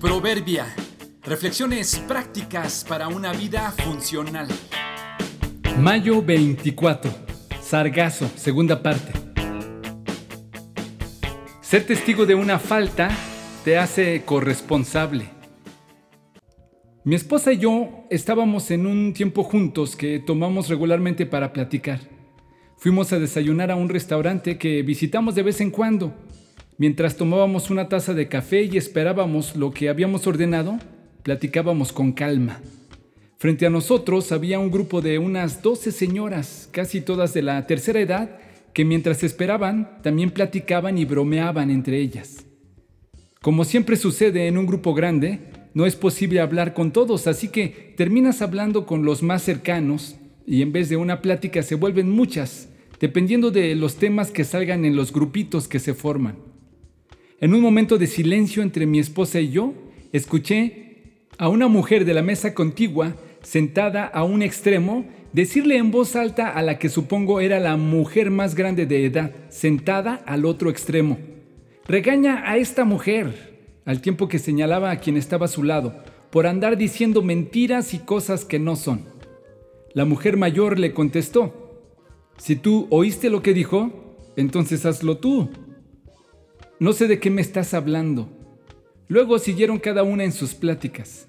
Proverbia. Reflexiones prácticas para una vida funcional. Mayo 24. Sargazo, segunda parte. Ser testigo de una falta te hace corresponsable. Mi esposa y yo estábamos en un tiempo juntos que tomamos regularmente para platicar. Fuimos a desayunar a un restaurante que visitamos de vez en cuando Mientras tomábamos una taza de café y esperábamos lo que habíamos ordenado, platicábamos con calma. Frente a nosotros había un grupo de unas 12 señoras, casi todas de la tercera edad, que mientras esperaban también platicaban y bromeaban entre ellas. Como siempre sucede en un grupo grande, no es posible hablar con todos, así que terminas hablando con los más cercanos y en vez de una plática se vuelven muchas, dependiendo de los temas que salgan en los grupitos que se forman. En un momento de silencio entre mi esposa y yo, escuché a una mujer de la mesa contigua, sentada a un extremo, decirle en voz alta a la que supongo era la mujer más grande de edad, sentada al otro extremo. Regaña a esta mujer, al tiempo que señalaba a quien estaba a su lado, por andar diciendo mentiras y cosas que no son. La mujer mayor le contestó, si tú oíste lo que dijo, entonces hazlo tú. No sé de qué me estás hablando. Luego siguieron cada una en sus pláticas.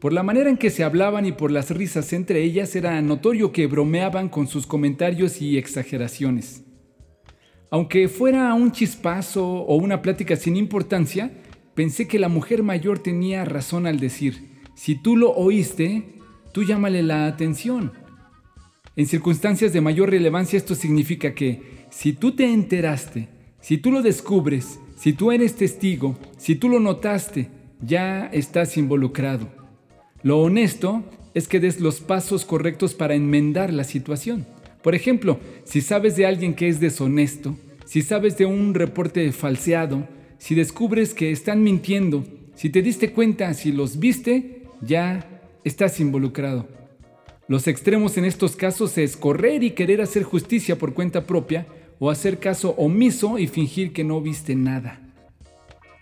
Por la manera en que se hablaban y por las risas entre ellas era notorio que bromeaban con sus comentarios y exageraciones. Aunque fuera un chispazo o una plática sin importancia, pensé que la mujer mayor tenía razón al decir, si tú lo oíste, tú llámale la atención. En circunstancias de mayor relevancia esto significa que si tú te enteraste si tú lo descubres, si tú eres testigo, si tú lo notaste, ya estás involucrado. Lo honesto es que des los pasos correctos para enmendar la situación. Por ejemplo, si sabes de alguien que es deshonesto, si sabes de un reporte falseado, si descubres que están mintiendo, si te diste cuenta, si los viste, ya estás involucrado. Los extremos en estos casos es correr y querer hacer justicia por cuenta propia o hacer caso omiso y fingir que no viste nada.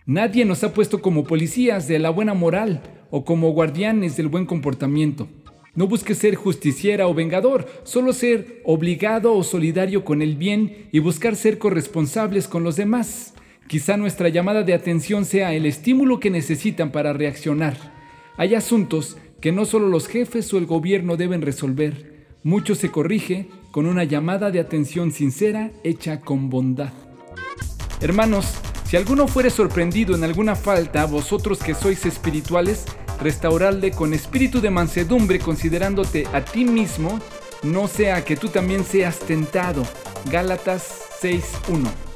Nadie nos ha puesto como policías de la buena moral o como guardianes del buen comportamiento. No busques ser justiciera o vengador, solo ser obligado o solidario con el bien y buscar ser corresponsables con los demás. Quizá nuestra llamada de atención sea el estímulo que necesitan para reaccionar. Hay asuntos que no solo los jefes o el gobierno deben resolver, mucho se corrige con una llamada de atención sincera hecha con bondad. Hermanos, si alguno fuere sorprendido en alguna falta, vosotros que sois espirituales, restauradle con espíritu de mansedumbre considerándote a ti mismo, no sea que tú también seas tentado. Gálatas 6.1